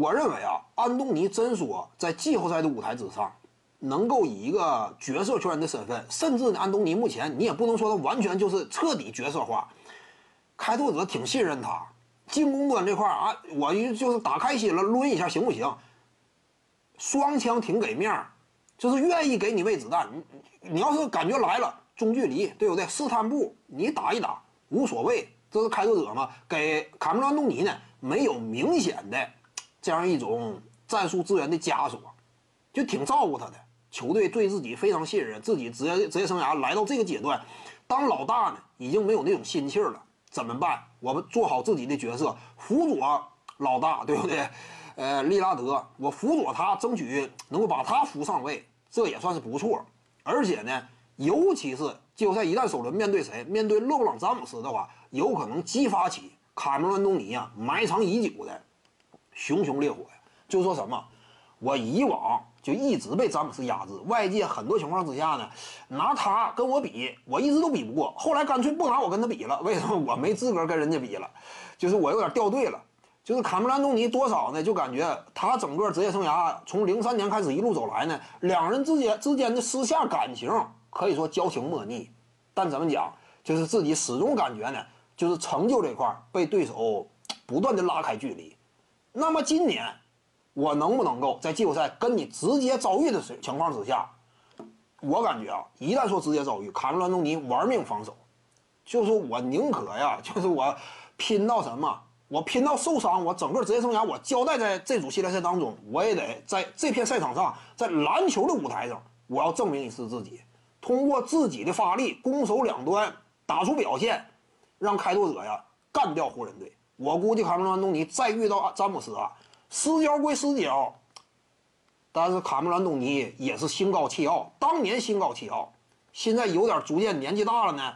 我认为啊，安东尼真说在季后赛的舞台之上，能够以一个角色球员的身份，甚至呢，安东尼目前你也不能说他完全就是彻底角色化。开拓者挺信任他，进攻端这块啊，我就是打开心了，抡一下行不行？双枪挺给面儿，就是愿意给你喂子弹。你你要是感觉来了中距离，对不对？试探步你打一打无所谓，这是开拓者嘛？给卡梅隆·安东尼呢没有明显的这样一种战术资源的枷锁，就挺照顾他的。球队对自己非常信任，自己职业职业生涯来到这个阶段，当老大呢已经没有那种心气儿了。怎么办？我们做好自己的角色，辅佐老大，对不对？呃，利拉德，我辅佐他，争取能够把他扶上位，这也算是不错。而且呢，尤其是季后赛一旦首轮面对谁，面对勒布朗詹姆斯的话，有可能激发起卡梅隆安东尼啊埋藏已久的熊熊烈火呀。就说什么，我以往就一直被詹姆斯压制，外界很多情况之下呢，拿他跟我比，我一直都比不过。后来干脆不拿我跟他比了，为什么？我没资格跟人家比了，就是我有点掉队了。就是卡梅隆·安东尼多少呢？就感觉他整个职业生涯从零三年开始一路走来呢，两人之间之间的私下感情可以说交情莫逆，但怎么讲，就是自己始终感觉呢，就是成就这块被对手不断的拉开距离。那么今年我能不能够在季后赛跟你直接遭遇的情况之下，我感觉啊，一旦说直接遭遇，卡梅隆·安东尼玩命防守，就是我宁可呀，就是我拼到什么。我拼到受伤，我整个职业生涯我交代在这组系列赛当中，我也得在这片赛场上，在篮球的舞台上，我要证明一次自己，通过自己的发力，攻守两端打出表现，让开拓者呀干掉湖人队。我估计卡梅隆·安东尼再遇到詹姆斯啊，失交归私交，但是卡梅隆·安东尼也是心高气傲，当年心高气傲，现在有点逐渐年纪大了呢。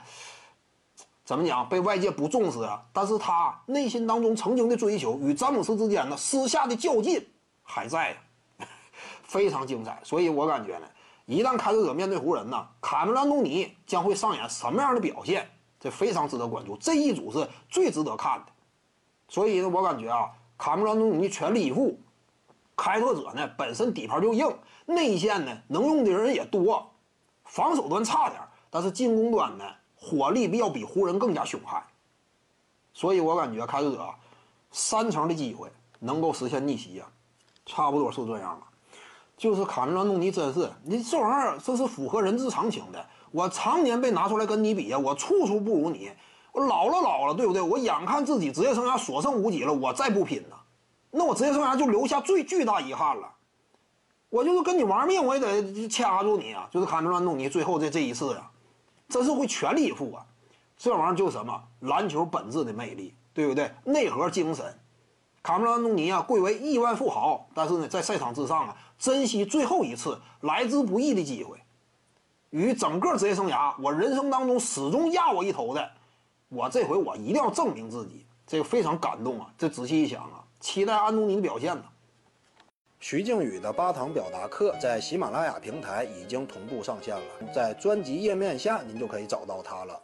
怎么讲？被外界不重视啊！但是他内心当中曾经的追求与詹姆斯之间的私下的较劲还在，非常精彩。所以我感觉呢，一旦开拓者面对湖人呢，卡梅隆·安东尼将会上演什么样的表现？这非常值得关注。这一组是最值得看的。所以呢，我感觉啊，卡梅隆·安东尼全力以赴，开拓者呢本身底盘就硬，内线呢能用的人也多，防守端差点，但是进攻端呢。火力要比湖人更加凶悍，所以我感觉开拓者三成的机会能够实现逆袭呀，差不多是这样了。就是卡梅隆·东尼真是你这玩意儿，这是符合人之常情的。我常年被拿出来跟你比呀，我处处不如你。我老了老了，对不对？我眼看自己职业生涯所剩无几了，我再不拼呢，那我职业生涯就留下最巨大遗憾了。我就是跟你玩命，我也得掐住你啊！就是卡梅隆·东尼最后这这一次呀。真是会全力以赴啊！这玩意儿就是什么篮球本质的魅力，对不对？内核精神。卡梅隆·安东尼啊，贵为亿万富豪，但是呢，在赛场之上啊，珍惜最后一次来之不易的机会。与整个职业生涯，我人生当中始终压我一头的，我这回我一定要证明自己。这个非常感动啊！这仔细一想啊，期待安东尼的表现呢。徐静宇的八堂表达课在喜马拉雅平台已经同步上线了，在专辑页面下您就可以找到它了。